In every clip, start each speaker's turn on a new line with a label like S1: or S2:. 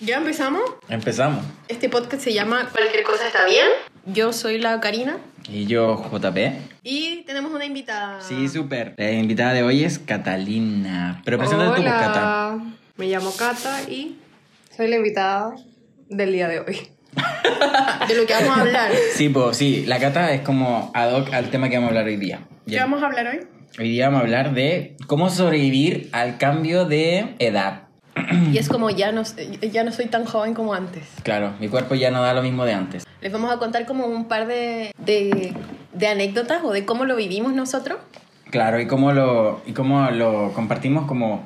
S1: ¿Ya empezamos?
S2: Empezamos.
S1: Este podcast se llama Cualquier cosa está bien. Yo soy la Karina
S2: Y yo, JP.
S1: y tenemos una invitada.
S2: Sí, súper. La invitada de hoy es Catalina. Pero preséntate tú, Cata.
S3: Hola, me llamo Cata y soy la invitada del día de hoy.
S1: De lo que vamos a hablar.
S2: Sí, pues sí, la Cata es como ad hoc al tema que vamos a hablar hoy día.
S1: ¿Qué
S2: Ya.
S1: vamos a hablar hoy?
S2: Hoy día vamos a hablar de cómo sobrevivir al cambio de edad.
S1: Y es como ya no, ya no soy tan joven como antes.
S2: Claro, mi cuerpo ya no da lo mismo de antes.
S1: Les vamos a contar como un par de, de, de anécdotas o de cómo lo vivimos nosotros.
S2: Claro, y cómo lo, y cómo lo compartimos como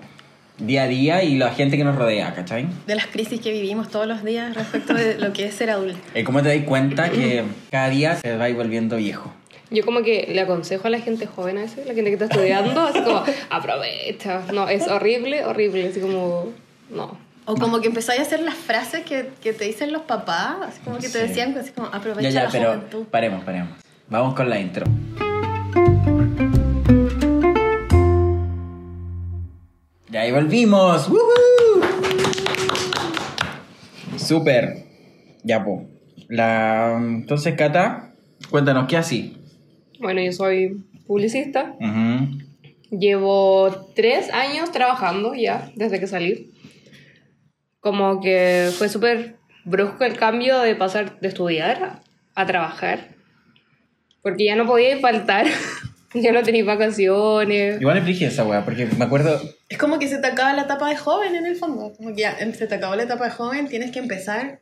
S2: día a día y la gente que nos rodea, ¿cachai?
S1: De las crisis que vivimos todos los días respecto de lo que es ser adulto.
S2: Y cómo te das cuenta que cada día se va volviendo viejo.
S3: Yo como que le aconsejo a la gente joven a veces, la gente que está estudiando, así como, aprovecha. No, es horrible, horrible, así como, no.
S1: O como que empezáis a hacer las frases que, que te dicen los papás, así como que te decían, así como, aprovecha
S2: Ya, ya,
S1: la
S2: pero
S1: juventud.
S2: paremos, paremos. Vamos con la intro. Ya, ahí volvimos. ¡Woohoo! Súper. Ya, po. La... Entonces, Cata, cuéntanos, ¿qué así?
S3: Bueno, yo soy publicista.
S2: Ujú.
S3: Llevo tres años trabajando ya, desde que salí. Como que fue súper brusco el cambio de pasar de estudiar a trabajar. Porque ya no podía faltar. ya no tenía vacaciones.
S2: Igual frígida esa weá, porque me acuerdo...
S1: Es como que se te acaba la etapa de joven en el fondo. Como que ya se te acabó la etapa de joven, tienes que empezar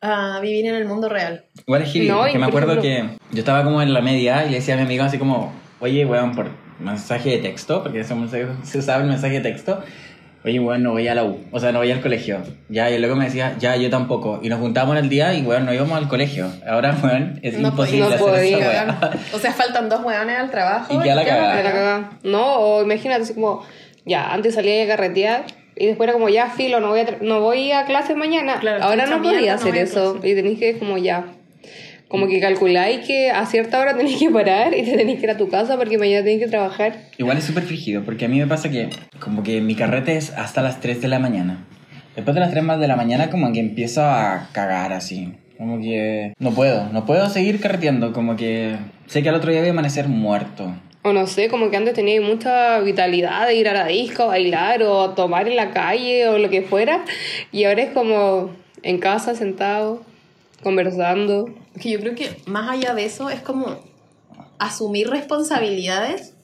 S1: a vivir en el mundo real.
S2: Igual es heavy,
S3: No, y
S2: me acuerdo
S3: ejemplo-
S2: que yo estaba como en la media y le decía a mi amigo así como, oye, weón, por mensaje de texto, porque ese mensaje- se usaba el mensaje de texto, oye, weón, no voy a la U, o sea, no voy al colegio. Ya, y luego me decía, ya, yo tampoco. Y nos juntábamos en el día y, weón, no íbamos al colegio. Ahora, weón, es
S1: No
S2: imposible
S3: podía,
S2: hacer
S3: no
S2: esa
S3: podía,
S2: weá.
S1: O sea, faltan dos hueones al trabajo.
S2: Y la
S1: ya
S3: la cagada. No, o imagínate así como, ya, antes salía a carretear y después era como, ya, filo, no voy a, no voy a clase mañana.
S1: Claro,
S3: Ahora no podía
S1: mierda, no
S3: hacer
S1: a
S3: eso.
S1: clase.
S3: Y tenéis que, como ya, como que calculáis que a cierta hora tenéis que parar y te tenéis que ir a tu casa porque mañana tenéis que trabajar.
S2: Igual es súper frígido, porque a mí me pasa que como que mi carrete es hasta las 3 de la mañana. Después de las 3 más de la mañana como que empiezo a cagar así. Como que no puedo, no puedo seguir carreteando, como que sé que al otro día voy a amanecer muerto.
S3: O no sé, como que antes tenía mucha vitalidad de ir a la disco, a bailar o tomar en la calle o lo que fuera. Y ahora es como en casa, sentado, conversando.
S1: Que yo creo que más allá de eso es como asumir responsabilidades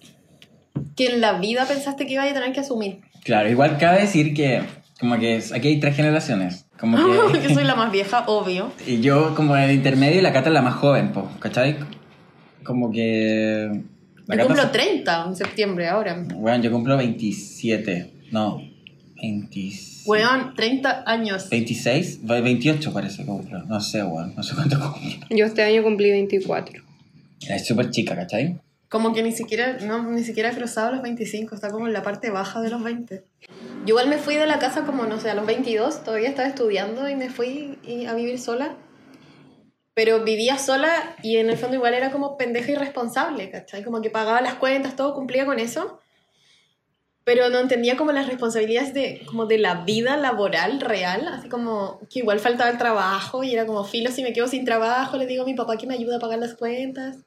S1: que en la vida pensaste que ibas a tener que asumir.
S2: Claro, igual cabe decir que como que es- aquí hay tres generaciones. Como que...
S1: Yo soy la más vieja, obvio.
S2: y yo como en el intermedio y la Cata es la más joven, pues, ¿cachai? Como que... la
S1: Yo cumplo
S2: se-
S1: 30 en septiembre ahora.
S2: Bueno, yo cumplo 27. No, 26.
S1: Weón, 30 años.
S2: 26, Ve- 28 parece que cumplo. No sé, weón. No sé cuánto cumplo.
S3: Yo este año cumplí 24.
S2: Es súper chica, ¿cachai?
S1: Como que ni siquiera, no, ni siquiera he cruzado los 25, está como en la parte baja de los 20. Yo igual me fui de la casa como, no sé, a los 22, todavía estaba estudiando y me fui y- a vivir sola. Pero vivía sola y en el fondo igual era como pendeja irresponsable, ¿cachai? Como que pagaba las cuentas, todo cumplía con eso. Pero no entendía como las responsabilidades de, como de la vida laboral real, así como que igual faltaba el trabajo y era como filo, si me quedo sin trabajo, le digo a mi papá que me ayude a pagar las cuentas.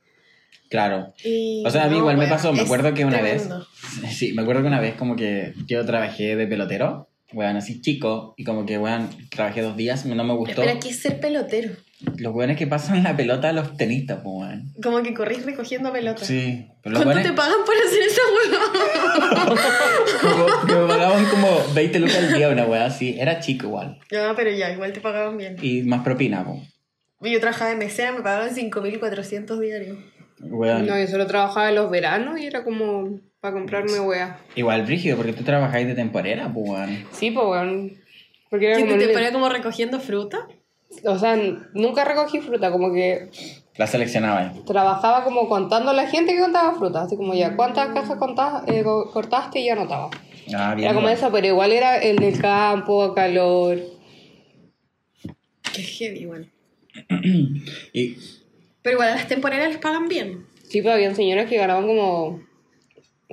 S2: Claro.
S1: Y
S2: O sea, a mí
S1: no,
S2: igual me pasó. Me acuerdo que una
S1: tremendo.
S2: vez. Sí, me acuerdo que una vez como que yo trabajé de pelotero. Weón, así chico. Y como que, weón, trabajé dos días. No me gustó.
S1: Espera, ¿qué es ser pelotero?
S2: Los weones que pasan la pelota a los tenistas, pues, weón.
S1: Como que corrís recogiendo pelotas.
S2: Sí. Pero los
S1: ¿Cuánto
S2: weones.
S1: te pagan por hacer esa hueá?
S2: como, me pagaban como 20 lucas al día, una weá así. Era chico igual.
S1: ya, pero ya, igual te pagaban bien.
S2: Y más propina, pues.
S1: Yo trabajaba de mesera, me pagaban 5.400 diarios.
S2: Weón.
S3: No, yo solo trabajaba en los veranos y era como para comprarme wea.
S2: Igual brígido, porque tú trabajáis de temporera, pues, weón.
S3: Sí, pues weón. Porque era
S1: ¿Qué
S3: como
S1: te ponía como recogiendo fruta?
S3: O sea, nunca recogí fruta, como que
S2: La seleccionabais.
S3: trabajaba como contando a la gente que contaba fruta. Así como ya, ¿cuántas cajas contás, eh, co- cortaste? Y ya anotaba.
S2: Ah, bien.
S3: Era como eso, pero igual era el del campo, calor.
S1: Qué heavy, igual.
S2: Y
S1: Pero igual a las temporeras les pagan bien.
S3: Sí, pero habían señoras que ganaban como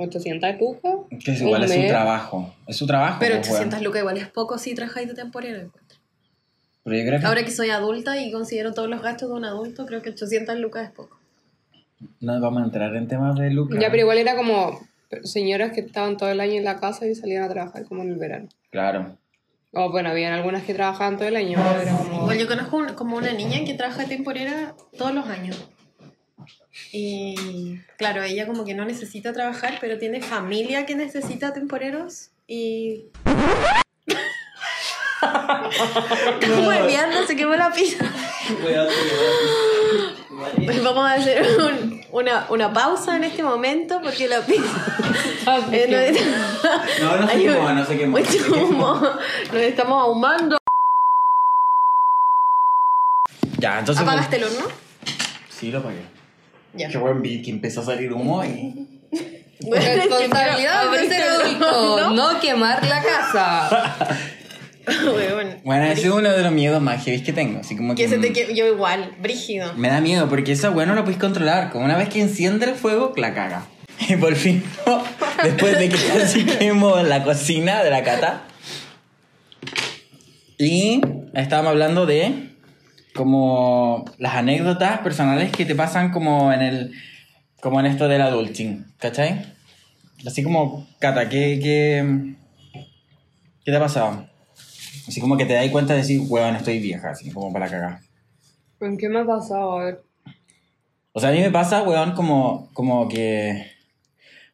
S3: 800 lucas.
S2: Que es igual es su trabajo. Es su trabajo.
S1: Pero
S2: pues,
S1: 800
S2: weón.
S1: lucas igual es poco si trabajáis de temporero. encuentro.
S2: Pero yo creo que
S1: Ahora que soy adulta y considero todos los gastos de un adulto, creo que 800 lucas es poco.
S2: no vamos a entrar en temas de lucas.
S3: Ya, pero igual era como señoras que estaban todo el año en la casa y salían a trabajar como en el verano.
S2: Claro.
S3: O bueno, habían algunas que trabajaban todo el año, pero como...
S1: Igual yo conozco un- como una niña que trabaja de temporera todos los años. Y claro, ella como que no necesita trabajar, pero tiene familia que necesita temporeros y... Estamos hueveando, se quemó la pizza. Vamos a hacer un- una, una pausa en este momento porque la pizza...
S3: Ah,
S1: eh, no,
S2: No, no se quemó, no se quemó, no
S1: Mucho humo. Nos estamos ahumando.
S2: Ya, entonces. pues,
S1: ¿Apagaste el horno?
S2: Sí, lo apagué.
S1: Ya.
S2: Qué buen beat que empezó a salir humo y.
S1: Bueno, es que
S3: Responsabilidad de ser adulto, no quemar la casa.
S1: Weón.
S2: Bueno, ese es uno de los miedos más heavy que tengo. Así como que.
S1: Que se te que- yo igual, brígido.
S2: Me da miedo porque esa weá no la puedes controlar. Como una vez que enciende el fuego, la caga. Y por fin, después de que casi quemo la cocina de la cata. Y estábamos hablando de como las anécdotas personales que te pasan como en el como en esto del adulting, ¿cachai? Así como, Cata, ¿qué, qué, qué te ha pasado? Así como que te das cuenta de decir, weón, estoy vieja, así como para cagar.
S3: ¿En qué me ha pasado? A ver.
S2: O sea, a mí me pasa, weón, como, como que...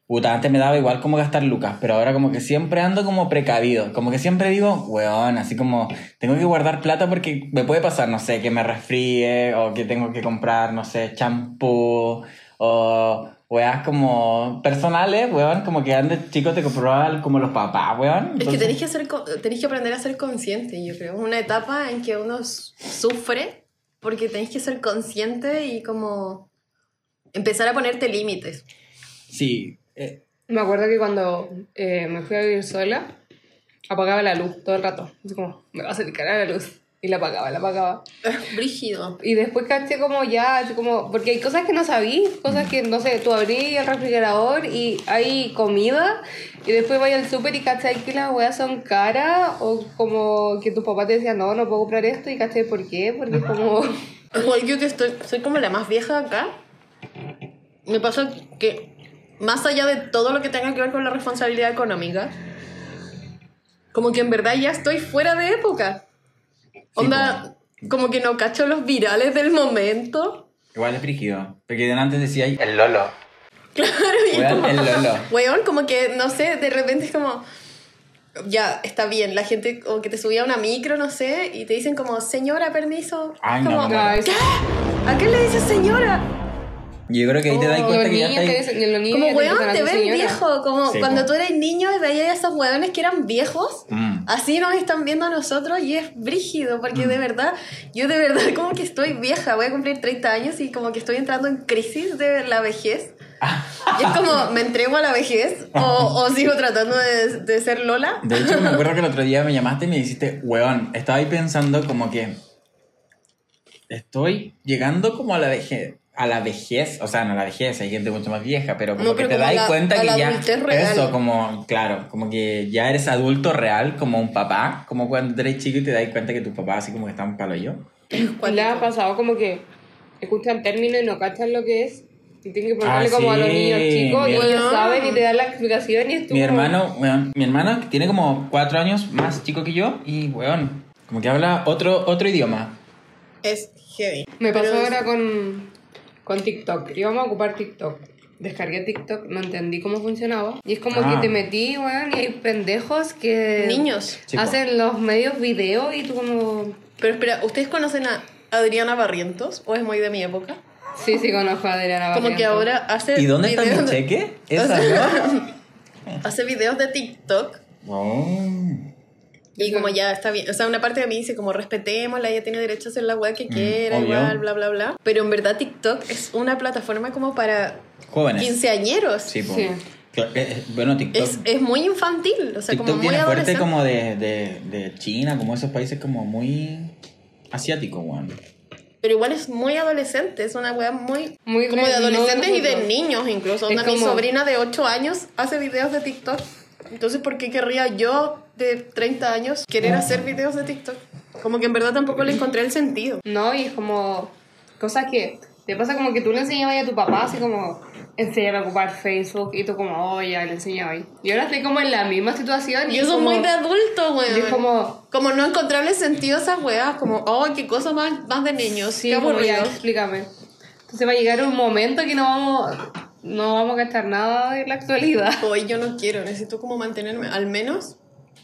S2: Puta, antes me daba igual como gastar lucas, pero ahora como que siempre ando como precavido. Como que siempre digo, weón, así como tengo que guardar plata porque me puede pasar, no sé, que me resfríe o que tengo que comprar, no sé, champú o weas como personales, weón, como que antes chicos te comprobaban como los papás, weón.
S1: Es que tenés que, co- tenés que aprender a ser consciente, yo creo. Es una etapa en que uno sufre porque tenés que ser consciente y como empezar a ponerte límites.
S2: Sí. Eh,
S3: Me acuerdo que cuando eh, me fui a vivir sola, apagaba la luz todo el rato. Así como, me va a salir cara la luz. Y la apagaba, la apagaba.
S1: Brígido.
S3: Y después caché como ya, como, porque hay cosas que no sabí, cosas que, no sé, tú abrís el refrigerador y hay comida, y después vais al súper y cachai que las weas son caras, o como que tu papá te decía, no, no puedo comprar esto, y cachai por qué, porque es como...
S1: Igual yo que estoy, soy como la más vieja acá, me pasa que más allá de todo lo que tenga que ver con la responsabilidad económica, como que en verdad ya estoy fuera de época. Onda, como que no cacho los virales del momento.
S2: igual es frígido. Porque de antes decía el Lolo.
S1: Claro, y
S2: Weón,
S1: como,
S2: el Lolo.
S1: weón, como que, no sé, de repente es como, ya, está bien, la gente como que te subía a una micro, no sé, y te dicen como, señora, permiso.
S2: Ay, no,
S1: como,
S2: no, no.
S3: Ay,
S1: ¿Qué? ¿A qué le dices señora?
S2: Yo creo que ahí te das
S3: los
S2: cuenta que ya
S3: niños te
S2: ahí.
S1: Como
S3: te
S1: weón, te ven
S3: señora.
S1: viejo, como
S2: Sí,
S1: cuando
S2: po.
S1: tú eras niño y veías a esos weones que eran viejos,
S2: Mm.
S1: así nos están viendo a nosotros y es brígido, porque de verdad, yo de verdad como que estoy vieja, voy a cumplir 30 años y como que estoy entrando en crisis de la vejez. Y es como, ¿me entrego a la vejez o, o sigo tratando de, de ser Lola?
S2: De hecho, me acuerdo que el otro día me llamaste y me dijiste, weón, estaba ahí pensando como que estoy llegando como a la vejez. A la vejez, o sea, no a la vejez, hay gente mucho más vieja, pero como
S1: No,
S2: que
S1: pero
S2: te
S1: como
S2: das cuenta
S1: a
S2: que
S1: la
S2: ya.
S1: real.
S2: Eso, como, claro, como que ya eres adulto real, como un papá, como cuando eres chico y te das cuenta que tus papás así como que están palo yo.
S3: ¿Cuál le ha pasado como que escuchan términos y no cachan lo que es? Y tienen que preguntarle
S2: Ah,
S3: como a los
S2: sí,
S3: niños chicos y ellos saben y te dan la explicación y es tú
S2: Mi hermano, weón, mi hermano tiene como cuatro años más chico que yo y, weón, como que habla otro, otro idioma.
S1: Es heavy.
S3: Me pasó ahora con, con TikTok. Íbamos a ocupar TikTok. Descargué TikTok, no entendí cómo funcionaba. Y es como
S2: Ah.
S3: que te metí, weón, y hay pendejos que...
S1: Niños.
S3: Hacen los medios video y tú como...
S1: Pero espera, ¿ustedes conocen a Adriana Barrientos? ¿O es muy de mi época?
S3: Sí, sí, conozco a Adriana
S1: Como que
S3: Barrientos.
S1: ahora hace
S2: ¿Y dónde está
S1: videos
S2: mi cheque? Esa, ¿no?
S1: hace videos de TikTok
S2: Oh.
S1: Y como ya está bien, o sea, una parte de mí dice como respetémosla, ella tiene derecho a hacer la web que quiera,
S2: obvio.
S1: igual, bla, bla, bla. Pero en verdad TikTok es una plataforma como para
S2: Jóvenes.
S1: quinceañeros.
S2: Sí, po.
S3: Sí.
S2: Eh, eh, Bueno, TikTok.
S1: Es, es muy infantil, o sea,
S2: TikTok
S1: como muy
S2: viene fuerte
S1: adolescente.
S2: como de, de, de China, como esos países como muy asiáticos, weón.
S1: Pero igual es muy adolescente, es una wea muy...
S3: Muy
S1: como de adolescentes
S3: no,
S1: y de
S3: no.
S1: niños incluso. Onda, Mi sobrina de 8 años hace videos de TikTok. Entonces, ¿por qué querría yo de 30 años querer hacer videos de TikTok? Como que en verdad tampoco le encontré el sentido.
S3: No, y es como cosas que te pasa como que tú le enseñabas a tu papá, así como enseñar a ocupar Facebook y tú como, oh, ya le enseñaba. Y ahora estoy como en la misma situación.
S1: Y
S3: es como-
S1: muy de adulto, weón.
S3: y es como,
S1: Como no encontrarle sentido a esas weas, como, oh, qué cosa más, más de niños,
S3: sí,
S1: qué
S3: como ya,
S1: aburrido.
S3: explícame. Entonces va a llegar un momento que no vamos, no vamos a gastar nada de la actualidad.
S1: Hoy yo no quiero, necesito como mantenerme, al menos,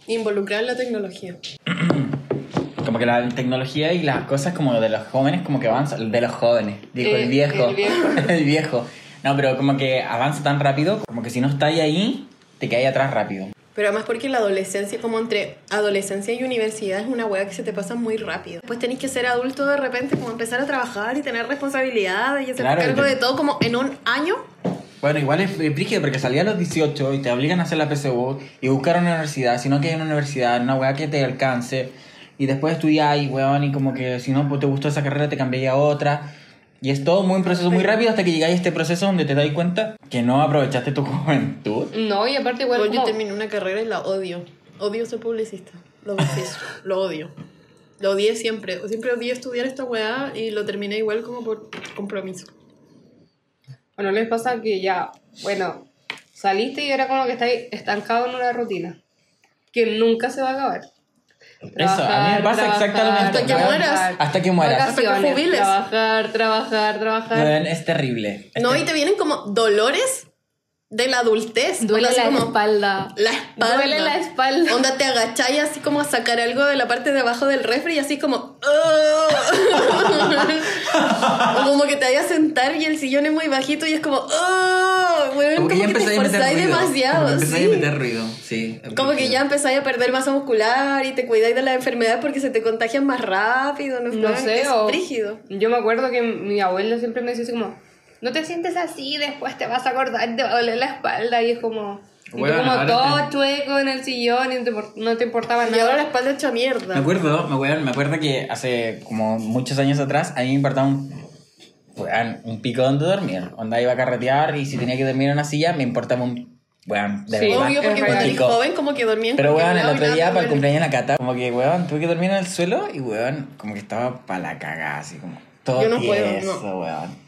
S1: involucrada en la tecnología.
S2: Como que la tecnología y las cosas como de los jóvenes como que avanzan, de los jóvenes, dijo
S3: Eh,
S2: el viejo.
S3: el viejo.
S2: El viejo. No, pero como que avanza tan rápido, como que si no estáis ahí, te caes atrás rápido.
S1: Pero además porque la adolescencia, como entre adolescencia y universidad, es una wea que se te pasa muy rápido. Pues tenés que ser adulto de repente, como empezar a trabajar y tener responsabilidades y hacer
S2: Claro,
S1: cargo de todo como en un año.
S2: Bueno, igual es es brígido porque salí a los 18 y te obligan a hacer la PSU y buscar una universidad, si no que hay una universidad, una weá que te alcance y después estudiar y weón y como que si no pues, te gustó esa carrera te cambié a otra y es todo muy un proceso muy rápido hasta que llegáis a este proceso donde te das cuenta que no aprovechaste tu juventud.
S3: No, y aparte igual
S1: yo
S3: como-
S1: terminé una carrera y la odio. Odio ser publicista. Lo confieso. lo odio. Lo odié siempre. Siempre odié estudiar esta weá y lo terminé igual como por compromiso.
S3: ¿O no les pasa que ya, bueno, saliste y era como que estáis estancado en una rutina que nunca se va a acabar?
S2: Eso, a mí me pasa exactamente
S1: Hasta que mueras.
S2: Hasta que mueras.
S1: Hasta que jubiles.
S3: Trabajar, trabajar, trabajar.
S2: Es terrible. Es
S1: No, y te vienen como dolores de la adultez.
S3: Duele la
S1: como
S3: espalda.
S1: La espalda.
S3: Duele la espalda.
S1: Onda te agacháis así como a sacar algo de la parte de abajo del refri y así como... "Ugh". o como que te vayas a sentar y el sillón es muy bajito y es como...
S2: Como que ya
S1: te
S2: empezáis a meter
S1: esforzáis
S2: ruido.
S1: demasiado.
S2: Empezáis
S1: sí.
S2: a meter ruido, sí.
S1: Como que ya empezáis a perder masa muscular y te cuidáis de las enfermedades porque se te contagian más rápido. No,
S3: No sé,
S1: es
S3: o... Yo me acuerdo que mi abuela siempre me decía así como, no te sientes así, después te vas a acordar, te va a doler la espalda. Y es como, y tú
S2: Bueno,
S3: como todo
S2: te-
S3: chueco en el sillón y no te, no te importaba
S1: Y ahora la
S3: nada.
S1: espalda hecha mierda.
S2: Me acuerdo, me acuerdo, me acuerdo que hace como muchos años atrás a mí me importaba un, un pico donde dormir. Onda iba a carretear y si tenía que dormir en una silla me importaba un... Weón, de
S3: Sí,
S2: verdad.
S1: Obvio, porque
S3: es
S1: cuando eres joven como que dormía en
S2: Pero weón, el otro
S1: nada
S2: día para el cumpleaños en la cata, como que weón, tuve que dormir en el suelo y weón, como que estaba para la cagada, así como todo
S1: Yo no puedo,
S2: tieso,
S1: no.
S2: weón.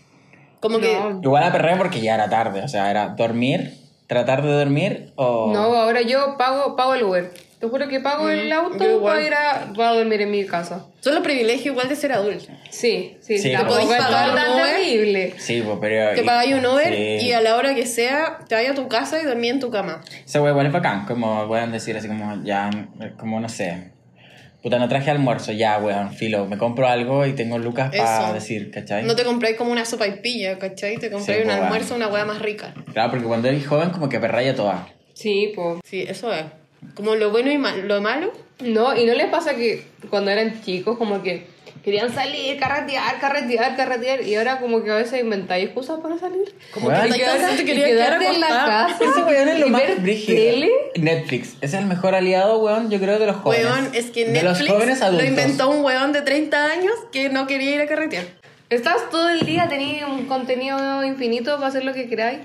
S1: Como que...
S3: No.
S2: Igual a perrer porque ya era tarde, o sea, era dormir, tratar de dormir o...
S3: No, ahora yo pago, pago el Uber. Te juro que pago el
S1: yo
S3: auto
S1: igual.
S3: para ir a, para dormir en mi casa.
S1: Son los privilegios igual de ser adulto.
S3: Sí, sí,
S2: Sí,
S3: tampoco
S2: podéis
S3: es terrible.
S2: Sí, pues, pero...
S1: Te pagáis un Uber
S2: Sí.
S1: y a la hora que sea te vayas a tu casa y dormí en tu cama.
S2: Ese weón igual es bacán, como pueden decir así como ya, como no sé. Puta, no traje almuerzo, ya, weón, filo, me compro algo y tengo lucas para decir, ¿cachai?
S1: No te compráis como una sopa y pilla, ¿cachai? Te compráis
S2: Sí,
S1: un almuerzo, una hueá más rica.
S2: Claro, porque cuando eres joven como que perraya toda.
S3: Sí, pues.
S1: Sí, eso es. Como lo bueno y mal- lo malo.
S3: No, y no les pasa que cuando eran chicos como que querían salir, carretear, carretear, carretear y ahora como que a veces inventáis excusas para salir.
S1: Como que te querías quedar
S3: en la casa.
S2: Ese weón es lo
S3: y
S2: más
S3: tele.
S2: Netflix, es el mejor aliado, weón, yo creo, de los jóvenes.
S1: Weón, es que
S2: De los
S1: Netflix
S2: jóvenes
S1: lo
S2: adultos.
S1: inventó un weón de 30 años que no quería ir a carretear.
S3: Estás todo el día, tenías un contenido infinito para hacer lo que queráis.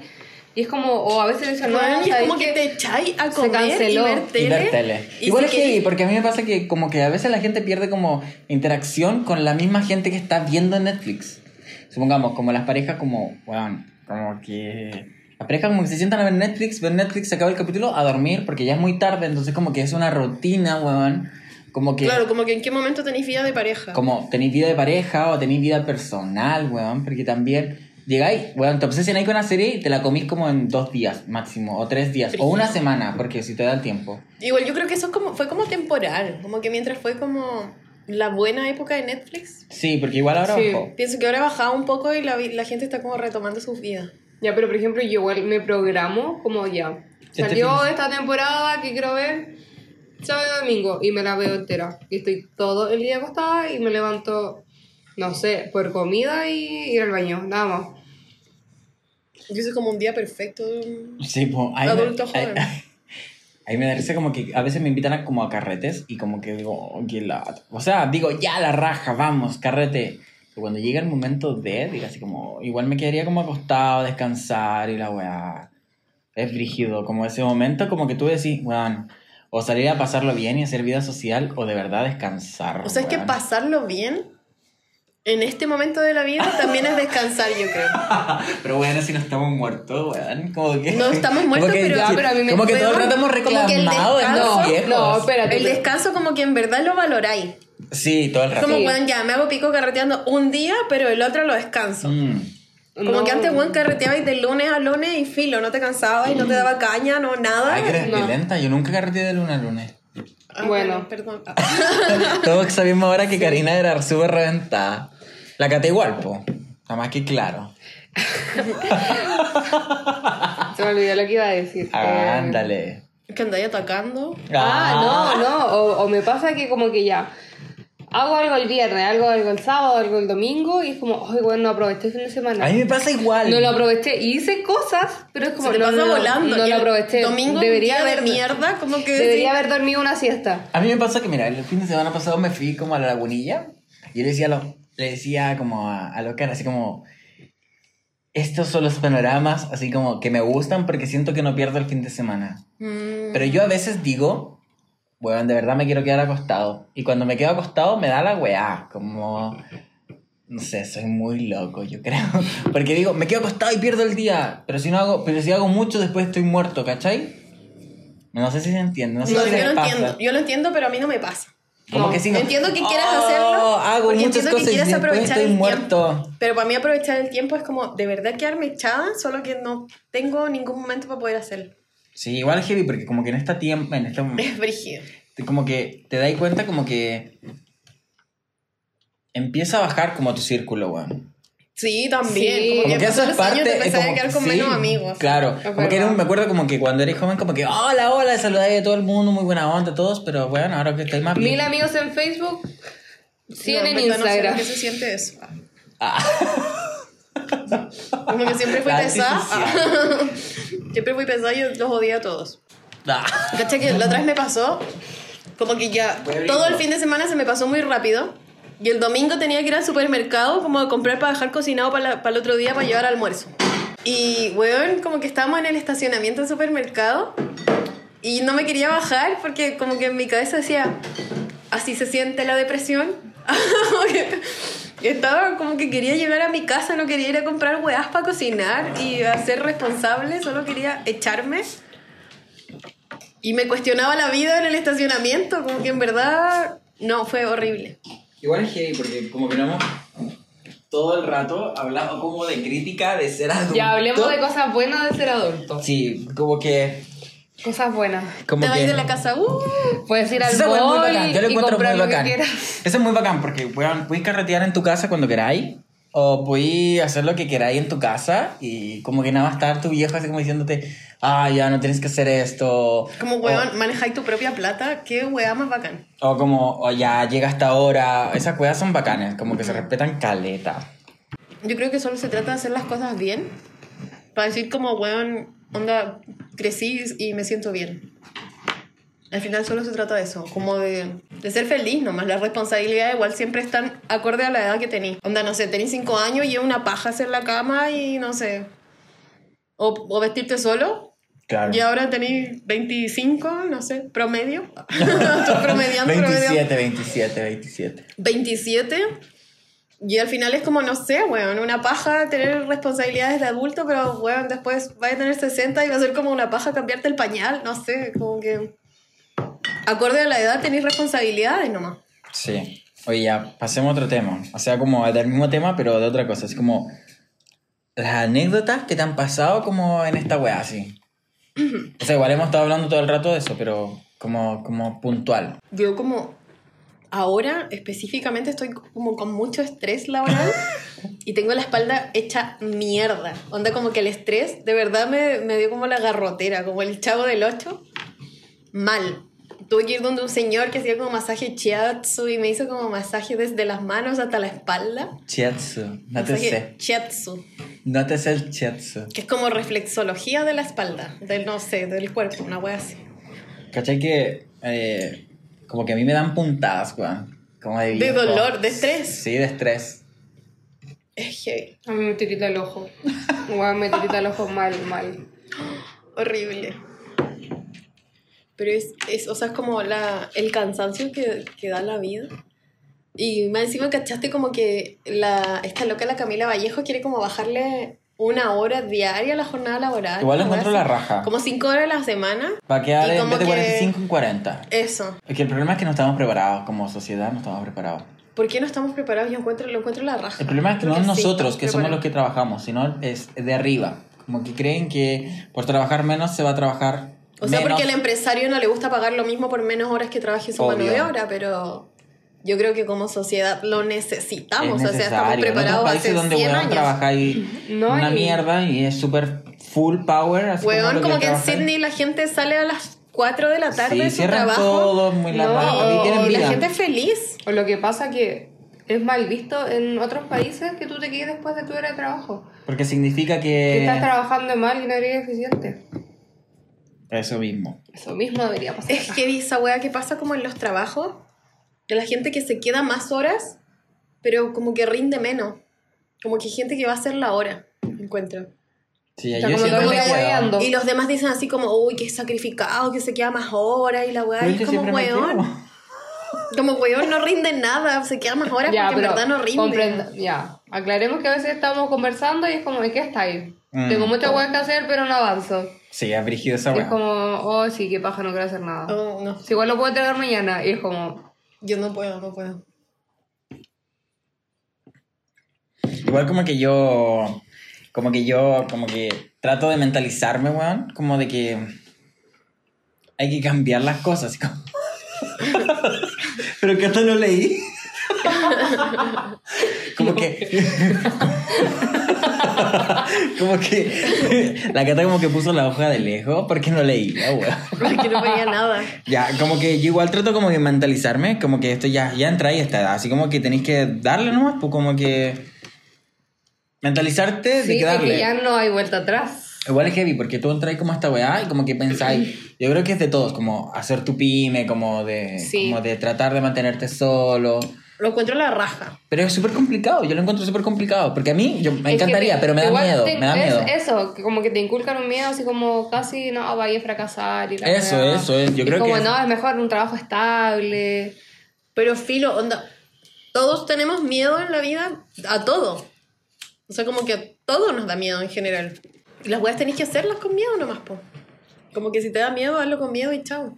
S3: Y es como, o a veces dicen, no,
S1: y es
S3: ¿sabes
S1: como que
S3: qué?
S1: te echáis a
S3: Se
S1: comer y
S3: canceló.
S1: ver
S2: Y
S1: tele.
S2: ver tele.
S1: Y
S2: Igual es que, porque a mí me pasa que como que a veces la gente pierde como interacción con la misma gente que está viendo Netflix. Supongamos, como las parejas como, weón, como que... Las parejas como que se sientan a ver Netflix, ven Netflix, se acaba el capítulo, a dormir, porque ya es muy tarde, entonces como que es una rutina, weón. Como que...
S1: Claro, como que en qué momento tenéis vida de pareja.
S2: Como tenéis vida de pareja o tenéis vida personal, weón, porque también llegáis, weón, te obsesionáis con una serie y te la comís como en dos días máximo, o tres días, o una semana, porque si te da el tiempo.
S1: Igual yo creo que eso es como, fue como temporal. Como que mientras fue como la buena época de Netflix,
S2: Sí, porque igual ahora
S3: Sí.
S2: bajó.
S1: pienso que ahora ha bajado un poco y la, la gente está como retomando sus vidas.
S3: Ya, pero por ejemplo, yo igual me programo como ya.
S2: Este
S3: Salió
S2: fin-
S3: esta temporada que quiero ver sábado y domingo y me la veo entera. Y estoy todo el día acostada y me levanto, no sé, por comida y ir al baño, nada más.
S1: Y eso es como un día perfecto. de un-
S2: Sí, pues. ahí me-
S1: Adulto
S2: ahí-
S1: joven.
S2: Ahí me da risa como que a veces me invitan a, como a carretes y como que digo, oh, qué lata. O sea, digo, ya la raja, vamos, carrete. Cuando llega el momento de, diga así como, igual me quedaría como acostado, descansar y la weá. Es brígido, como ese momento como que tú decís, weón, o salir a pasarlo bien y hacer vida social, o de verdad descansar.
S1: O sea, es que pasarlo bien en este momento de la vida también es descansar, yo creo.
S2: Pero bueno, si no estamos muertos, weón. Como que.
S1: No estamos muertos,
S2: como que,
S1: pero-
S3: Ya, pero a mí me-
S2: Como que todo el rato hemos reclamado viejos.
S3: No, espérate.
S1: El descanso como que en verdad lo valoráis.
S2: Sí, todo el rato.
S1: Como,
S3: Sí.
S1: weón, ya, me hago pico carreteando un día, pero el otro lo descanso.
S2: Mm.
S1: Como
S3: No.
S1: que antes, weón, carreteabais de lunes a lunes y filo, no te cansabas y no te daba caña, no, nada.
S2: Ay, que eres
S3: No.
S2: violenta. Yo nunca carreteé de luna a lunes.
S1: Ah,
S3: Bueno.
S1: perdón.
S2: Todos sabíamos ahora que Karina era súper reventada. La cate igual, po. Nada más que claro.
S3: Se me olvidó lo que iba a decir. Eh,
S2: Ándale.
S1: Es que andáis atacando.
S3: Ah, no, no. O, o me pasa que como que ya hago algo el viernes, algo, algo el sábado, algo el domingo y es como, ay, bueno, no aproveché el fin de semana.
S2: A mí me pasa igual.
S3: No lo aproveché. Y hice cosas, pero es como,
S1: Se te
S3: no,
S1: pasa
S3: no,
S1: volando.
S3: No lo
S1: el
S3: aproveché.
S1: Domingo,
S3: debería
S1: día de
S3: haber,
S1: mierda, como que...
S3: debería haber dormido una siesta.
S2: A mí me pasa que, mira, el fin de semana pasado me fui como a la lagunilla y yo le decía, a lo- le decía como a, a Locar, así como, estos son los panoramas, así como que me gustan porque siento que no pierdo el fin de semana.
S1: Mm,
S2: Pero yo a veces digo, weón, de verdad me quiero quedar acostado. Y cuando me quedo acostado me da la weá, como... No sé, soy muy loco, yo creo. Porque digo, me quedo acostado y pierdo el día. Pero si no hago, pero si hago mucho, después estoy muerto, ¿cachai? No sé si se entiende, no sé
S1: no,
S2: si
S1: yo lo
S2: pasa.
S1: entiendo. Yo lo entiendo, pero a mí no me pasa.
S2: Como
S3: No,
S2: que
S1: entiendo que quieras
S2: Oh,
S1: hacerlo,
S2: Hago
S1: porque
S2: muchas
S1: entiendo que
S2: cosas y
S1: quieras aprovechar
S2: estoy
S1: el
S2: muerto.
S1: Pero para mí aprovechar el tiempo es como de verdad quedarme echada, solo que no tengo ningún momento para poder hacerlo.
S2: Sí, igual heavy porque como que en este tiempo, en este
S1: Es brígido.
S2: como que te das cuenta como que empieza a bajar como tu círculo, weón.
S1: Sí, también.
S3: Sí.
S1: Como,
S2: Como
S1: que
S2: que eso es
S1: los años
S2: parte
S1: te
S2: es como-
S1: quedar con
S2: sí,
S1: menos amigos.
S2: Claro, como que era me acuerdo como que cuando eres joven como que hola, hola, saludáis a todo el mundo, muy buena onda todos, pero bueno, ahora que estáis más
S3: Mil
S2: bien.
S3: amigos en Facebook, 100
S1: No,
S3: en
S1: verdad No sé
S3: Instagram.
S1: que se siente eso.
S2: Ah.
S1: Como que siempre fui pesada. siempre fui pesada y yo los odié a todos.
S2: Ah.
S1: ¿Cachai? Que la otra vez me pasó, como que ya todo el fin de semana se me pasó muy rápido. Y el domingo tenía que ir al supermercado, como a comprar para dejar cocinado para, la- para el otro día para llevar almuerzo. Y, weón, como que estábamos en el estacionamiento del supermercado y no me quería bajar porque como que en mi cabeza decía, así se siente la depresión. Estaba como que quería llegar a mi casa, no quería ir a comprar weás para cocinar y a ser responsable, solo quería echarme. Y me cuestionaba la vida en el estacionamiento, como que en verdad no, fue horrible.
S2: Igual es heavy porque como que no hemos todo el rato hablado como de crítica de ser adulto.
S3: Ya hablemos de cosas buenas de ser adulto.
S2: Sí, como que...
S3: Cosas buenas.
S2: Como
S1: Te vas
S2: que...
S1: de la casa, uh,
S3: Puedes ir al
S2: weá es muy bacán, yo lo
S3: y
S2: encuentro muy
S3: comprar lo que
S2: bacán.
S3: quieras.
S2: Eso es muy bacán porque podéis carretear en tu casa cuando queráis o podéis hacer lo que queráis en tu casa y como que nada más estar tu viejo así como diciéndote, ah, ya no tienes que hacer esto.
S1: como weón, manejáis tu propia plata, qué weá más bacán.
S2: O, o como, o ya llega hasta ahora. Esas weas son bacanas, como que se respetan caleta.
S1: Yo creo que solo se trata de hacer las cosas bien, para decir como weón, onda, crecí y me siento bien. Al final solo se trata de eso, como de, de ser feliz nomás. Las responsabilidades igual siempre están acorde a la edad que tenís. Onda, no sé, tenés 5 años y es una paja hacer la cama y no sé. O, o vestirte solo.
S2: Claro.
S1: Y ahora tenéis 25, no sé, promedio. Estoy promediando, promediando.
S2: 27, 27, 27.
S1: 27. Y al final es como, no sé, weón, una paja tener responsabilidades de adulto, pero, weón, después vaya a tener 60 y va a ser como una paja cambiarte el pañal, no sé, como que... Acorde a la edad tenéis responsabilidades nomás.
S2: Sí. Oye, ya, pasemos a otro tema. O sea, como del mismo tema, pero de otra cosa. Es como las anécdotas que te han pasado como en esta wea, así. O sea, igual hemos estado hablando todo el rato de eso, pero como, como puntual.
S1: Yo como ahora específicamente estoy como con mucho estrés laboral y tengo la espalda hecha mierda. Onda como que el estrés de verdad me, me dio como la garrotera, como el chavo del 8. Mal. Tuve que ir donde un señor que hacía como masaje shiatsu y me hizo como masaje desde las manos hasta la espalda.
S2: Chiatsu. No te
S1: Masaje
S2: sé.
S1: shiatsu,
S2: No te sé el chiatsu.
S1: que es como reflexología de la espalda, del no sé, del cuerpo, una wea así.
S2: ¿Cachai que eh, como que a mí me dan puntadas, weón? Como de
S1: De dolor, de estrés.
S2: Sí, de estrés.
S1: Es heavy.
S3: A mí me tirita el ojo. Weón, me tirita el ojo mal, mal.
S1: Horrible. Pero es, es, o sea, es como la, el cansancio que, que da la vida. Y más encima, ¿cachaste? Como que la, esta loca, la Camila Vallejo, quiere como bajarle una hora diaria a la jornada laboral.
S2: Igual
S1: una
S2: encuentro la raja.
S1: Como cinco horas a la semana.
S2: Va a quedar en vez de
S1: que-
S2: 45 en 40.
S1: Eso.
S2: Es que el problema es que no estamos preparados, como sociedad no estamos preparados.
S1: ¿Por qué no estamos preparados? Yo encuentro, lo encuentro la raja.
S2: El problema es que
S1: Creo
S2: no es
S1: sí,
S2: nosotros, que somos los que trabajamos, sino es de arriba. Como que creen que por trabajar menos se va a trabajar
S1: O sea,
S2: menos.
S1: porque al empresario no le gusta pagar lo mismo por menos horas que trabaje su mano
S2: Obvio.
S1: de obra, pero yo creo que como sociedad lo necesitamos.
S2: es
S1: O sea, estamos.
S2: En
S1: preparados
S2: países
S1: hace
S2: donde
S1: 100
S2: weón
S1: años.
S2: trabaja y
S3: No,
S2: una
S3: y-
S2: mierda y es súper full power. Así
S1: Weón,
S2: lo
S1: como que en
S2: trabaja.
S1: Sydney la gente sale a las 4 de la tarde
S2: Sí,
S1: de su
S2: cierran
S1: trabajo
S2: todo muy la
S3: No,
S2: raja, y
S1: la gente es feliz.
S3: O lo que pasa que es mal visto en otros países que tú te quedes después de tu hora de trabajo.
S2: Porque significa
S3: Que estás
S2: que...
S3: trabajando mal y no eres eficiente.
S2: Eso mismo.
S3: Eso mismo debería pasar.
S1: Es que esa wea que pasa como en los trabajos, de la gente que se queda más horas, pero como que rinde menos. Como que gente que va a hacer la hora, encuentro.
S2: Sí,
S3: Está
S2: yo
S3: como
S2: siempre me
S3: hueveando.
S1: Y los demás dicen así como, uy, que sacrificado, que se queda más horas y la weá. Y es como, weón, como weón no rinde nada, se queda más horas porque en verdad no rinde.
S3: comprenda- ya, aclaremos que a veces estamos conversando y es como, ¿de qué estáis?
S2: Mm.
S3: Tengo muchas cosas que hacer, pero no avanzo.
S2: Sí, ha brígido esa
S3: Y es
S2: weá.
S3: como, oh, sí, qué paja, no quiero hacer nada.
S1: Oh, no,
S3: Si igual lo puedo entregar mañana. Y es como,
S1: yo no puedo, no puedo.
S2: Igual como que yo, como que yo, como que trato de mentalizarme, weón, como de que hay que cambiar las cosas. como- Pero que esto no leí. como que... como que... La cata como que puso la hoja de lejos porque no leía, weón.
S1: Porque no veía nada.
S2: Ya, como que yo igual trato como de mentalizarme, como que esto ya, ya entra esta edad, así como que tenéis que darle nomás, pues como que mentalizarte de
S3: sí,
S2: que
S3: es
S2: darle.
S3: que ya no hay vuelta atrás.
S2: Igual es heavy, porque tú entras como esta weá y como que pensáis, yo creo que es de todos, como hacer tu pyme, como de,
S3: Sí.
S2: como de tratar de mantenerte solo.
S1: Lo encuentro la raja.
S2: Pero es súper complicado, yo lo encuentro súper complicado, porque a mí yo, me
S3: Es
S2: encantaría,
S3: te-
S2: pero me da miedo,
S3: te-
S2: me da
S3: es
S2: miedo.
S3: Eso, que como que te inculcan un miedo así como casi, no, vaya a fracasar y la
S2: Eso,
S3: weá.
S2: eso es, yo
S3: Y
S2: creo
S3: como,
S2: que es-
S3: no, es mejor un trabajo estable.
S1: Pero filo, onda, todos tenemos miedo en la vida a todo. O sea, como que a todo nos da miedo en general. Y las weas tenéis que hacerlas con miedo nomás, po. Como que si te da miedo, hazlo con miedo y chao.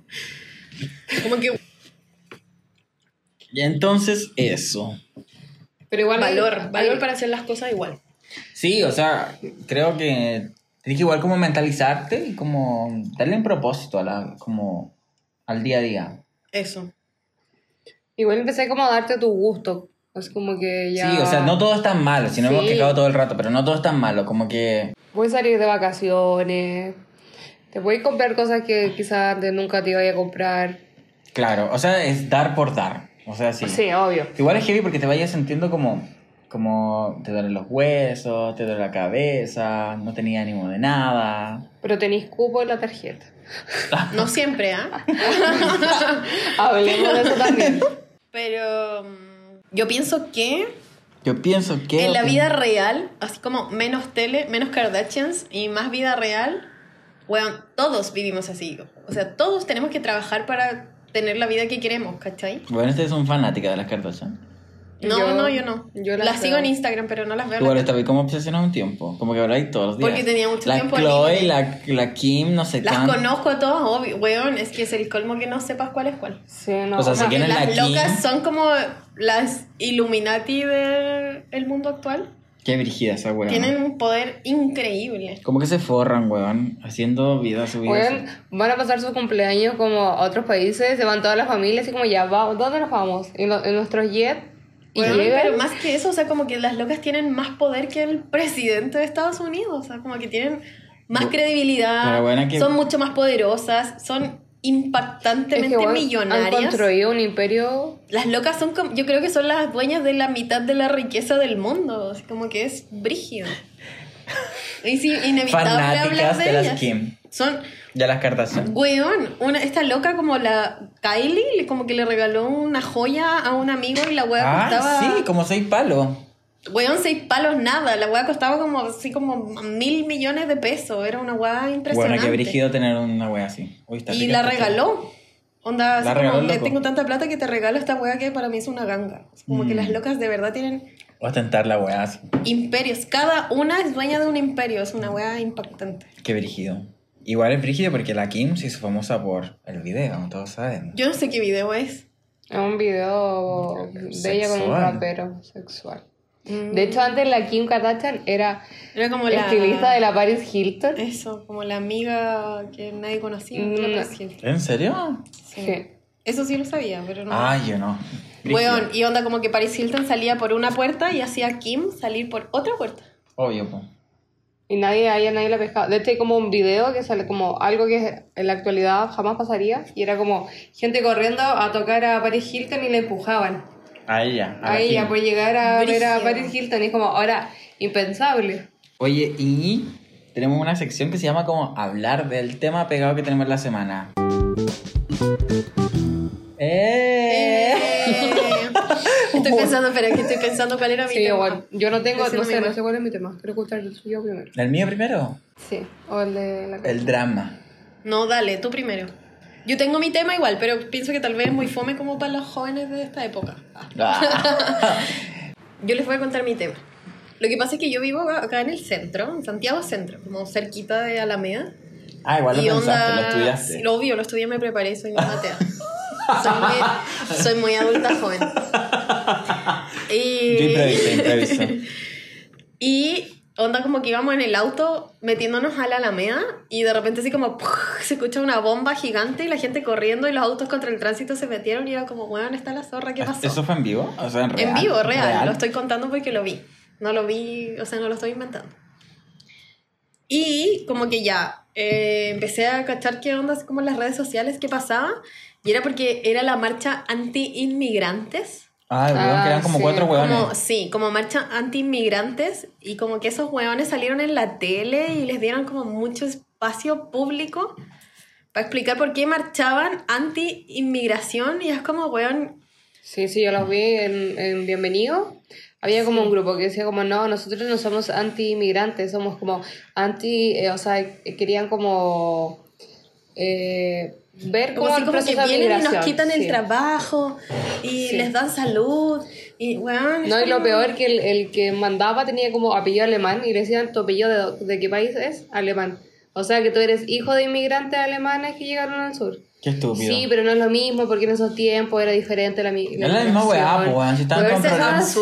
S1: Como que
S2: Y entonces eso.
S3: Pero igual
S1: valor,
S3: hay-
S1: valor para hacer las cosas igual.
S2: Sí, o sea, creo que tienes que igual como mentalizarte y como darle un propósito a la, como al día a día.
S1: Eso.
S3: Igual empecé como a darte tu gusto. Es como que ya...
S2: Sí, o sea, no todo es tan malo, si no hemos quejado todo el rato, pero no todo es tan malo, como que...
S3: Puedes salir de vacaciones. Te puedes comprar cosas que quizás antes nunca te iba a comprar.
S2: Claro, o sea, es dar por dar. O sea, sí.
S3: Sí, obvio.
S2: Igual es heavy porque te vayas sintiendo como, como te duelen los huesos, te duele la cabeza, no tenía ánimo de nada.
S3: Pero tenéis cupo en la tarjeta.
S1: No siempre, ¿ah?
S3: Hablemos de eso también.
S1: Pero mm, yo pienso que
S2: Yo pienso que...
S1: en la vida real, así como menos tele, menos Kardashians y más vida real, bueno, todos vivimos así. O sea, todos tenemos que trabajar para tener la vida que queremos, ¿cachai?
S2: Bueno, ustedes son fanáticas de las Kardashian.
S1: No,
S3: Yo-
S1: no, yo no.
S3: yo
S1: las
S3: las
S1: sigo en Instagram, pero no las veo.
S2: Igual
S1: la
S2: estaba como obsesionado un tiempo, como que hay todos los días.
S1: Porque tenía mucho
S2: la
S1: tiempo
S2: Chloe, la, la Kim, no sé
S1: Las
S2: cuánto.
S1: conozco a todas, obvio. Weón, es que es el colmo que no sepas cuál es cuál.
S3: Sí, no.
S2: O sea, si
S3: no.
S2: quieren-
S1: Las
S2: la
S1: locas
S2: Kim.
S1: son como las Illuminati del mundo actual.
S2: Qué brígida esa weón.
S1: Tienen un poder increíble.
S2: Como que se forran, weón, haciendo vida su vida.
S3: Weón, van a pasar su cumpleaños como a otros países, se van todas las familias y como ya, va, ¿dónde nos vamos? En, lo- en nuestros jet. Y
S1: Bueno,
S3: llegan.
S1: pero más que eso, o sea, como que las locas tienen más poder que el presidente de Estados Unidos. O sea, como que tienen más
S2: Bu-
S1: credibilidad,
S2: pero bueno, que-
S1: son mucho más poderosas, son impactantemente
S3: Es que, weón, Han
S1: millonarias.
S3: construido un imperio.
S1: Las locas son como, yo creo que son las dueñas de la mitad de la riqueza del mundo. Así como que es brígido. Es inevitable hablar
S2: Fanáticas
S1: de,
S2: de las. Kim.
S1: Son,
S2: Ya las Kardashian.
S1: weón, una, esta loca como la Kylie, como que le regaló una joya a un amigo y la wea
S2: Ah,
S1: costaba...
S2: sí, como seis palos.
S1: Weón, seis palos nada. La weá costaba como así como mil millones de pesos. Era una weá impresionante.
S2: Bueno, qué brígido tener una wea así. Uy, está
S1: Y la regaló. Onda, así
S2: La
S1: como, "Le
S2: loco".
S1: tengo tanta plata que te regalo esta weá que para mí es una ganga. Es como que
S2: Mm.
S1: las locas de verdad tienen.
S2: Voy a tentar la wea así.
S1: imperios. Cada una es dueña de un imperio. Es una weá impactante.
S2: Qué brígido. Igual es brígido porque la Kim se hizo famosa por el video, todos saben.
S1: Yo no sé qué video es.
S3: Es un video de ella con un
S2: Sexual.
S3: rapero sexual. De hecho, antes la Kim Kardashian era
S1: Era como la...
S3: estilista de la Paris Hilton.
S1: Eso, como la amiga que nadie conocía.
S3: Mm,
S1: la
S3: no.
S1: Paris Hilton.
S2: ¿En serio?
S3: Sí.
S1: Eso sí lo sabía, pero no.
S2: Ay, yo no.
S1: Weón, y onda como que Paris Hilton salía por una puerta y hacía a Kim salir por otra puerta.
S2: Obvio, po.
S3: Y nadie, a ella nadie la pescaba. De hecho, hay como un video que sale como algo que en la actualidad jamás pasaría. Y era como gente corriendo a tocar a Paris Hilton y le empujaban.
S2: A ella. a
S3: A
S2: la
S3: ella
S2: Kim.
S3: por llegar a ver a. Paris Hilton. Y es como ahora impensable.
S2: Oye, y tenemos una sección que se llama como hablar del tema pegado que tenemos la semana. ¡Eh!
S1: Estoy pensando, espera, que estoy pensando cuál era mi
S3: Sí,
S1: tema.
S3: igual. Yo no tengo, no
S1: no
S3: sé, no sé cuál es mi tema. Quiero escuchar el suyo primero.
S2: ¿El mío primero?
S3: Sí, o el de la
S2: El drama.
S1: No, dale, tú primero. Yo tengo mi tema igual, pero pienso que tal vez es muy fome como para los jóvenes de esta época.
S2: Ah.
S1: Yo les voy a contar mi tema. Lo que pasa es que yo vivo acá en el centro, en Santiago Centro, como cerquita de Alameda.
S2: Ah, igual lo pensaste,
S1: onda-
S2: lo estudiaste.
S1: Lo obvio, lo estudié, me preparé, soy una atea. soy, muy, soy muy adulta joven. Y,
S2: Yo improviso, improviso.
S1: y onda como que íbamos en el auto metiéndonos a la Alameda y de repente así como se escucha una bomba gigante y la gente corriendo y los autos contra el tránsito se metieron y era como, weón, está la zorra, ¿qué pasó?
S2: ¿Eso fue en vivo? O sea, en real.
S1: En vivo, real, Lo estoy contando porque lo vi. No lo vi, o sea, no lo estoy inventando. Y como que ya, eh, empecé a cachar qué onda, así como en las redes sociales, qué pasaba. Y era porque era la marcha anti-inmigrantes.
S2: Ah, weón, que eran
S3: Ah,
S2: como
S3: sí.
S2: cuatro hueones.
S1: Como, sí, como marcha anti-inmigrantes. Y como que esos hueones salieron en la tele y les dieron como mucho espacio público para explicar por qué marchaban anti-inmigración. Y es como, hueón,
S3: Sí, sí, yo los vi en, en Bienvenido. Había como un grupo que decía como, no, nosotros no somos anti-inmigrantes, somos como anti, eh, o sea, querían como eh, ver
S1: Como
S3: cómo el
S1: como que vienen y nos quitan el trabajo y
S3: Sí.
S1: les dan salud y es
S3: No, y lo
S1: como-
S3: peor que el, el que mandaba tenía como apellido alemán y le decían, ¿tu apellido de, de qué país es? Alemán. O sea, que tú eres hijo de inmigrantes alemanes que llegaron al sur.
S2: Qué estúpido.
S3: Sí, pero no es lo mismo porque en esos tiempos era diferente la mi-
S2: No es la misma weá, weón, si con problemas.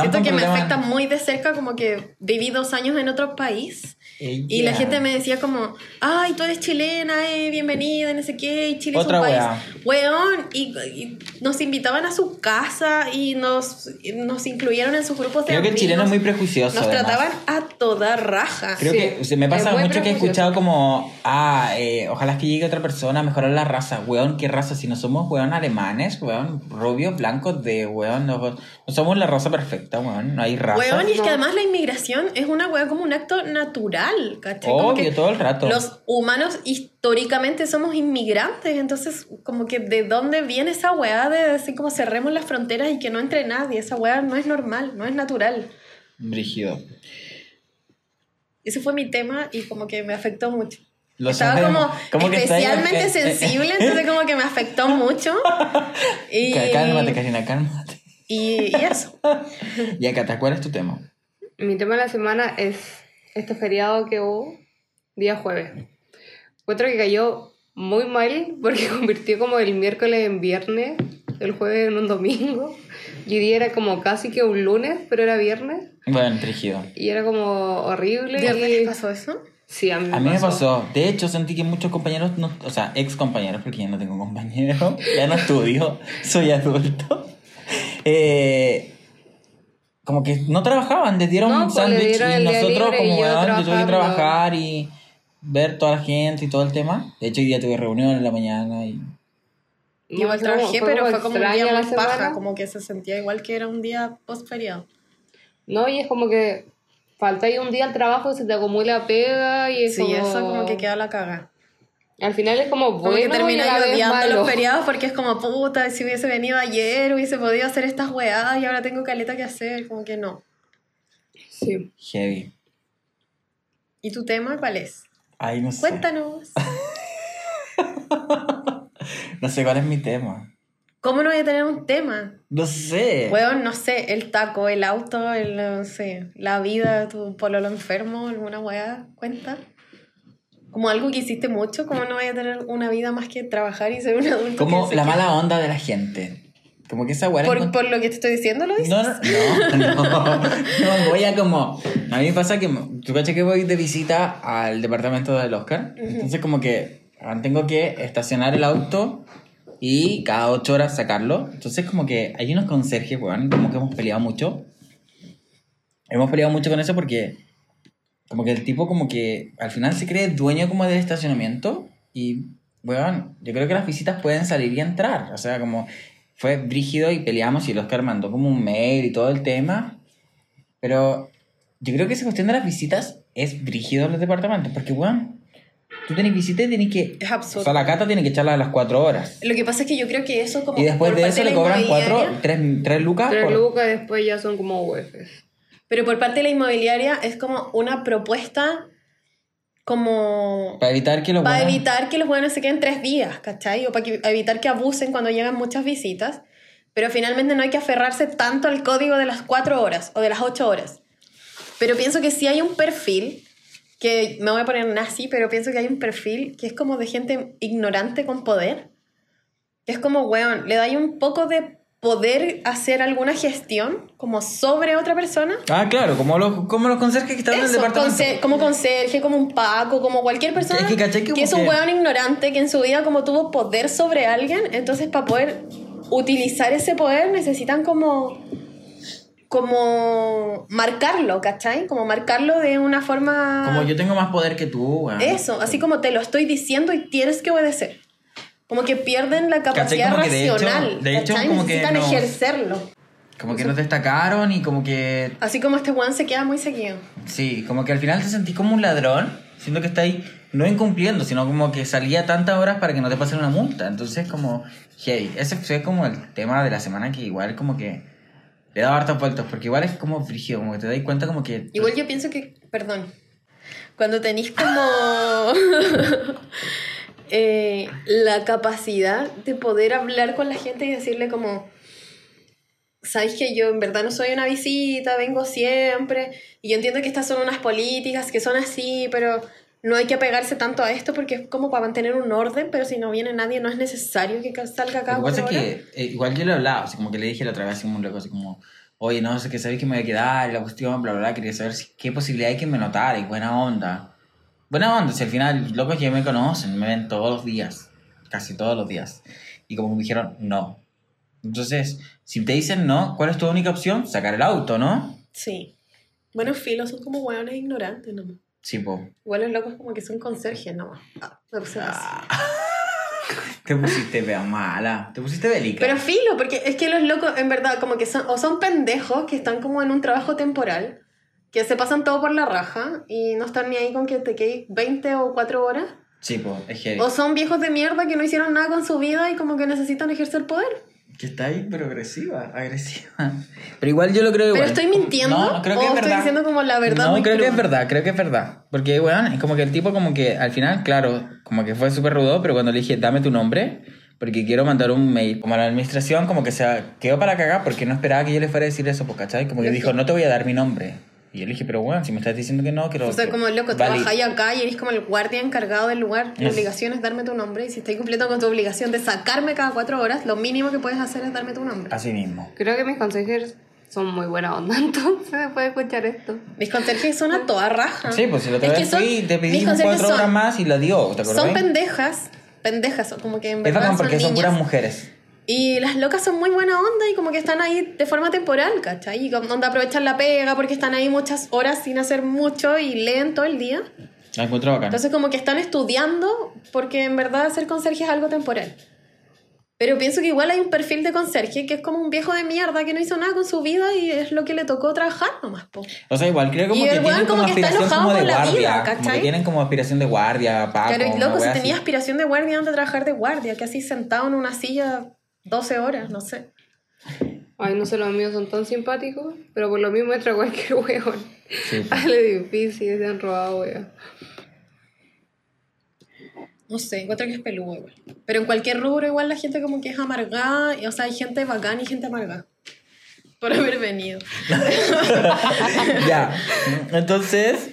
S1: Siento que me afecta muy de cerca como que viví dos años en otro país y la
S2: Ella.
S1: gente me decía como, ay, tú eres chilena, eh, bienvenida, no sé qué, y Chile
S2: Otra
S1: es un
S2: weá.
S1: país. Weón, y, y nos invitaban a su casa y nos, y nos incluyeron en sus grupos de
S2: Creo que el
S1: amigos.
S2: chileno es muy prejuicioso.
S1: Nos
S2: además.
S1: trataban a toda raja.
S2: Creo
S3: Sí.
S2: que se me pasa mucho que he escuchado como, ah, eh, ojalá que llegue otra persona a mejorar la raza. Weón, ¿qué raza? Si no somos, weón, alemanes, weón, rubios, blancos, de, weón, no, no somos la raza perfecta, weón, no hay raza.
S1: Weón, y es que
S3: No.
S1: además la inmigración es una weá como un acto natural, ¿cachai? Como
S2: Obvio,
S1: que
S2: todo el rato.
S1: Los humanos históricamente somos inmigrantes, entonces como que de dónde viene esa weá de decir como cerremos las fronteras y que no entre nadie, esa weá no es normal, no es natural.
S2: Brígido.
S1: Ese fue mi tema y como que me afectó mucho.
S2: Lo
S1: Estaba como
S2: ¿Cómo que está ahí?
S1: especialmente
S2: eh.
S1: sensible, entonces como que me afectó mucho. Y,
S2: Cá- Cálmate, Karina, cálmate.
S1: y, y eso.
S2: Y acá, ¿cuál es tu tema?
S3: Mi tema de la semana es este feriado que hubo día jueves. Encuentro que cayó muy mal porque convirtió como el miércoles en viernes, el jueves en un domingo. Y día era como casi que un lunes, pero era viernes.
S2: Bueno, rígido.
S3: Y era como horrible.
S1: ¿De
S3: y-
S1: les pasó eso?
S3: Sí, a mí me
S2: A mí me
S3: pasó.
S2: pasó. De hecho, sentí que muchos compañeros, no, o sea, ex compañeros, porque ya no tengo compañeros, ya no estudio, soy adulto. Eh, como que no trabajaban, les dieron
S3: No,
S2: un
S3: pues,
S2: sándwich y nosotros como
S3: yo
S2: weón, yo tuve que trabajar y ver toda la gente y todo el tema. De hecho, hoy día tuve reunión en la mañana y
S3: No,
S1: Igual trabajé,
S3: fue
S1: pero fue como un día muy paja, como que se sentía igual que era un día post feriado.
S3: No, y es como que falta ahí un día al trabajo, se te acumula pega y es
S1: Sí,
S3: como...
S1: eso como que queda la caga.
S3: Al final es como
S1: Como
S3: bueno
S1: que
S3: y a
S1: terminas
S3: la vez
S1: odiando los feriados porque es como puta, si hubiese venido ayer hubiese podido hacer estas weadas y ahora tengo caleta que hacer, como que no.
S3: Sí.
S2: Heavy.
S1: ¿Y tu tema cuál es?
S2: Ay, no sé.
S1: Cuéntanos.
S2: No sé cuál es mi tema.
S1: ¿Cómo no voy a tener un tema?
S2: No sé.
S1: Weón, no sé, el taco, el auto, el, no sé, la vida, tu pololo enfermo, alguna weá, cuenta. Como algo que hiciste mucho, ¿cómo no voy a tener una vida más que trabajar y ser un adulto?
S2: Como la mala onda de la gente. Como que esa weá
S1: ¿Por, por lo que te estoy diciendo, lo dices?
S2: No, no, no, no, voy a como... A mí me pasa que, tú caché que voy de visita al departamento del Oscar, entonces como que ah, tengo que estacionar el auto y cada ocho horas sacarlo, entonces como que hay unos conserjes, weón, como que hemos peleado mucho. Hemos peleado mucho con eso porque como que el tipo como que al final se cree dueño como del estacionamiento y, weón, yo creo que las visitas pueden salir y entrar, o sea, como fue brígido y peleamos y el Oscar mandó como un mail y todo el tema. Pero yo creo que esa cuestión de las visitas es brígido en los departamentos. Porque, weón, tú tenés visitas y tenés que...
S1: Es absurdo.
S2: O sea, la cata tiene que echarla a las cuatro horas.
S1: Lo que pasa es que yo creo que eso como...
S2: Y después de eso le cobran cuatro,
S1: inmobiliaria-
S2: tres, tres lucas.
S3: Tres
S2: por-
S3: lucas y después ya son como UFs.
S1: Pero por parte de la inmobiliaria es como una propuesta como...
S2: Para evitar que los
S1: Para
S2: buenos-
S1: evitar que los buenos se queden tres días, ¿cachai? O para que- evitar que abusen cuando llegan muchas visitas. Pero finalmente no hay que aferrarse tanto al código de las cuatro horas o de las ocho horas. Pero pienso que sí hay un perfil, que me voy a poner nazi, pero pienso que hay un perfil que es como de gente ignorante con poder. Que es como, weón, le da un poco de poder hacer alguna gestión como sobre otra persona.
S2: Ah, claro, como los, como los conserjes que están en el
S1: Eso,
S2: departamento.
S1: conse- como conserje, como un Paco, como cualquier persona
S2: Es que, ¿cachai?
S1: que, es un weón ignorante que en su vida como tuvo poder sobre alguien, entonces para poder utilizar ese poder necesitan como como marcarlo, ¿cachai? Como marcarlo de una forma...
S2: Como yo tengo más poder que tú, weón.
S1: Eso, así como te lo estoy diciendo y tienes que obedecer. Como que pierden la capacidad
S2: Como que de hecho-
S1: racional.
S2: de hecho, como que
S1: Necesitan
S2: nos-
S1: ejercerlo.
S2: Como que nos destacaron y como que
S1: Así como este weón se queda muy seguido.
S2: Sí, como que al final te sentís como un ladrón, siendo que está ahí no incumpliendo, sino como que salía tantas horas para que no te pasen una multa. Entonces, como, hey, ese fue como el tema de la semana que igual como que le daba hartas vueltas, porque igual es como frígido, como que te das cuenta como que...
S1: Igual yo pienso que, perdón, cuando tenéis como eh, la capacidad de poder hablar con la gente y decirle como, sabéis que yo en verdad no soy una visita, vengo siempre, y yo entiendo que estas son unas políticas que son así, pero no hay que apegarse tanto a esto porque es como para mantener un orden, pero si no viene nadie no es necesario que salga cada
S2: Lo que pasa es que eh, igual yo le hablaba, así como que le dije la otra vez así como un loco, así como, oye, no sé qué sabéis que me voy a quedar, la cuestión, bla, bla, bla, quería saber si- qué posibilidad hay que me notara, y buena onda. Buena onda, si al final, locos ya me conocen, me ven todos los días, casi todos los días. Y como que me dijeron, no. Entonces, si te dicen no, ¿cuál es tu única opción? Sacar el auto, ¿no?
S1: Sí. Bueno, filos son como hueones ignorantes nomás.
S2: Sí, po.
S1: Igual los locos como que son conserjes nomás. Ah, me puse así.
S2: Te pusiste fea mala, te pusiste bélica.
S1: Pero filo, porque es que los locos, en verdad, como que son, o son pendejos que están como en un trabajo temporal, que se pasan todo por la raja y no están ni ahí con que te quedes 20 o 4 horas.
S2: Sí, po, es heavy.
S1: O son viejos de mierda que no hicieron nada con su vida y como que necesitan ejercer poder.
S2: Que está ahí, pero agresiva, agresiva. Pero igual yo lo creo igual.
S1: Pero estoy mintiendo
S2: No, no, creo que
S1: o
S2: es
S1: estoy
S2: verdad.
S1: diciendo como la verdad.
S2: No,
S1: muy
S2: creo que es verdad, creo que es verdad. Porque, weón, es como que el tipo como que al final, claro, como que fue súper rudo, pero cuando le dije, dame tu nombre, porque quiero mandar un mail, como a la administración, como que se quedó para cagar, porque no esperaba que yo le fuera a decir eso, pues, ¿cachai? Como que dijo, no te voy a dar mi nombre. Y yo le dije, pero, weón, si me estás diciendo que no, quiero...
S1: O sea, como loco,
S2: Vale.
S1: trabajáis acá y eres como el guardia encargado del lugar. Tu
S2: Es-
S1: obligación es darme tu nombre. Y si estás cumpliendo con tu obligación de sacarme cada cuatro horas, lo mínimo que puedes hacer es darme tu nombre.
S2: Así mismo.
S3: Creo que mis consejeros son muy buena onda, entonces se puede escuchar esto.
S1: Mis conserjes son a toda raja.
S2: Sí, pues si la otra
S1: Es que son-
S2: te
S1: conserjes
S2: cuatro horas más y la dio, ¿te acordás?
S1: Son pendejas. Pendejas, son como que en
S2: Es
S1: verdad
S2: bacán
S1: son
S2: porque son
S1: niñas.
S2: puras mujeres.
S1: Y las locas son muy buena onda y como que están ahí de forma temporal, ¿cachai? Y como donde aprovechan la pega porque están ahí muchas horas sin hacer mucho y leen todo el día.
S2: La encuentro bacán.
S1: Entonces como que están estudiando porque en verdad ser conserje es algo temporal. Pero pienso que igual hay un perfil de conserje que es como un viejo de mierda que no hizo nada con su vida y es lo que le tocó trabajar nomás, po.
S2: O sea, igual creo como
S1: Y
S2: que tienen como,
S1: como que está
S2: aspiración
S1: enojado
S2: como de
S1: con la
S2: guardia.
S1: vida,
S2: como que
S1: ¿cachai?
S2: tienen como aspiración de guardia,
S1: y
S2: una
S1: loco, si tenía
S2: así.
S1: aspiración de guardia, antes de trabajar de guardia, que así sentado en una silla 12 horas, no sé.
S3: Ay, no sé, los míos son tan simpáticos, pero por lo mismo entra cualquier weón
S2: Sí, pues.
S3: al edificio y se han robado, weón.
S1: No sé, encuentro que es peludo igual. Pero en cualquier rubro igual la gente como que es amargada. y, O sea, hay gente bacán y gente amargada. Por haber venido.
S2: ya. Entonces,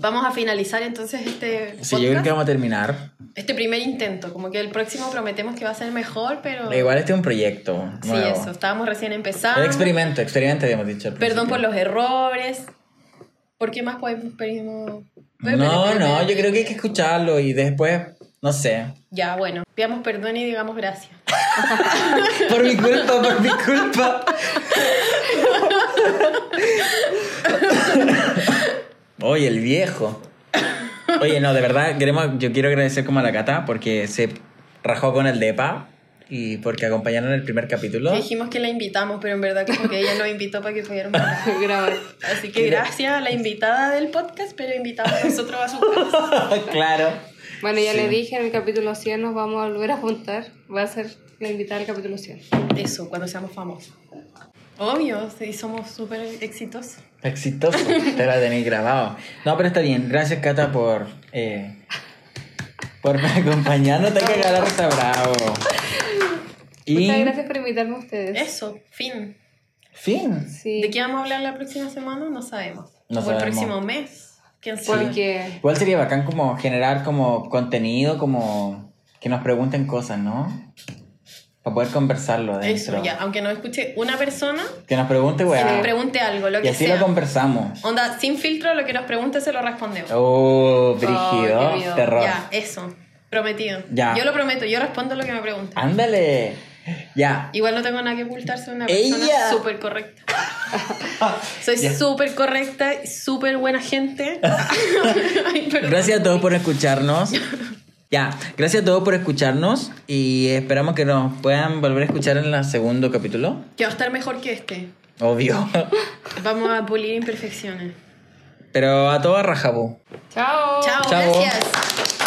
S1: Vamos a finalizar entonces este
S2: sí, yo creo
S1: podcast.
S2: que vamos a terminar.
S1: Este primer intento. Como que el próximo prometemos que va a ser mejor, pero...
S2: Igual este es un proyecto
S1: Sí,
S2: nuevo.
S1: eso. Estábamos recién empezando.
S2: Un experimento, experimento habíamos dicho. al
S1: Perdón por los errores. ¿Por qué más podemos pedimos?
S2: No, no, yo creo que hay que escucharlo y después, no sé.
S1: Ya, bueno. Pidamos perdón y digamos gracias.
S2: Por mi culpa, por mi culpa. Oye, el viejo. Oye, no, de verdad, queremos, yo quiero agradecer como a la Cata porque se rajó con el DEPA y porque acompañaron el primer capítulo.
S1: Que dijimos que la invitamos, pero en verdad como que ella nos invitó para que pudiéramos
S3: Grabar.
S1: Así que gracias a la invitada del podcast, pero invitamos a nosotros a su casa.
S2: claro.
S3: Bueno, ya
S2: Sí.
S3: le dije, en el capítulo 100 nos vamos a volver a juntar. Va a ser la invitada del capítulo 100.
S1: Eso, cuando seamos famosos. Obvio, sí, somos súper exitosos.
S2: Exitoso. Te lo tenéis grabado. No, pero está bien. Gracias, Cata, por. Eh, por acompañarnos. Te que ganar está bravo. Y.
S3: Muchas gracias por invitarme a ustedes.
S1: Eso, fin.
S2: Fin.
S3: Sí.
S1: ¿De qué vamos a hablar la próxima semana? No sabemos.
S2: No
S1: o el próximo mes. ¿Quién sabe?
S3: Porque
S2: Igual sería bacán como generar como contenido, como que nos pregunten cosas, ¿no? Para poder conversarlo adentro.
S1: Eso, ya. Aunque no escuche una persona,
S2: Que nos pregunte,
S1: que nos
S2: weá.
S1: pregunte algo, lo
S2: Y
S1: que
S2: así
S1: sea.
S2: lo conversamos.
S1: Onda, sin filtro, lo que nos pregunte se lo respondemos.
S2: Oh,
S3: qué
S2: brígido.
S3: miedo.
S2: terror.
S1: Ya, eso. Prometido.
S2: Ya.
S1: Yo lo prometo, yo respondo lo que me pregunten.
S2: Ándale. Ya.
S1: Igual no tengo nada que ocultar, soy una
S2: Ella.
S1: persona súper correcta. Soy súper correcta, y súper buena gente. Ay.
S2: Gracias a todos por escucharnos. Ya, gracias a todos por escucharnos y esperamos que nos puedan volver a escuchar en el segundo capítulo.
S1: Que va a estar mejor que este.
S2: Obvio.
S1: Vamos a pulir imperfecciones.
S2: Pero a todos rajabú.
S3: Chao.
S1: Chao,
S2: Chao.
S1: gracias.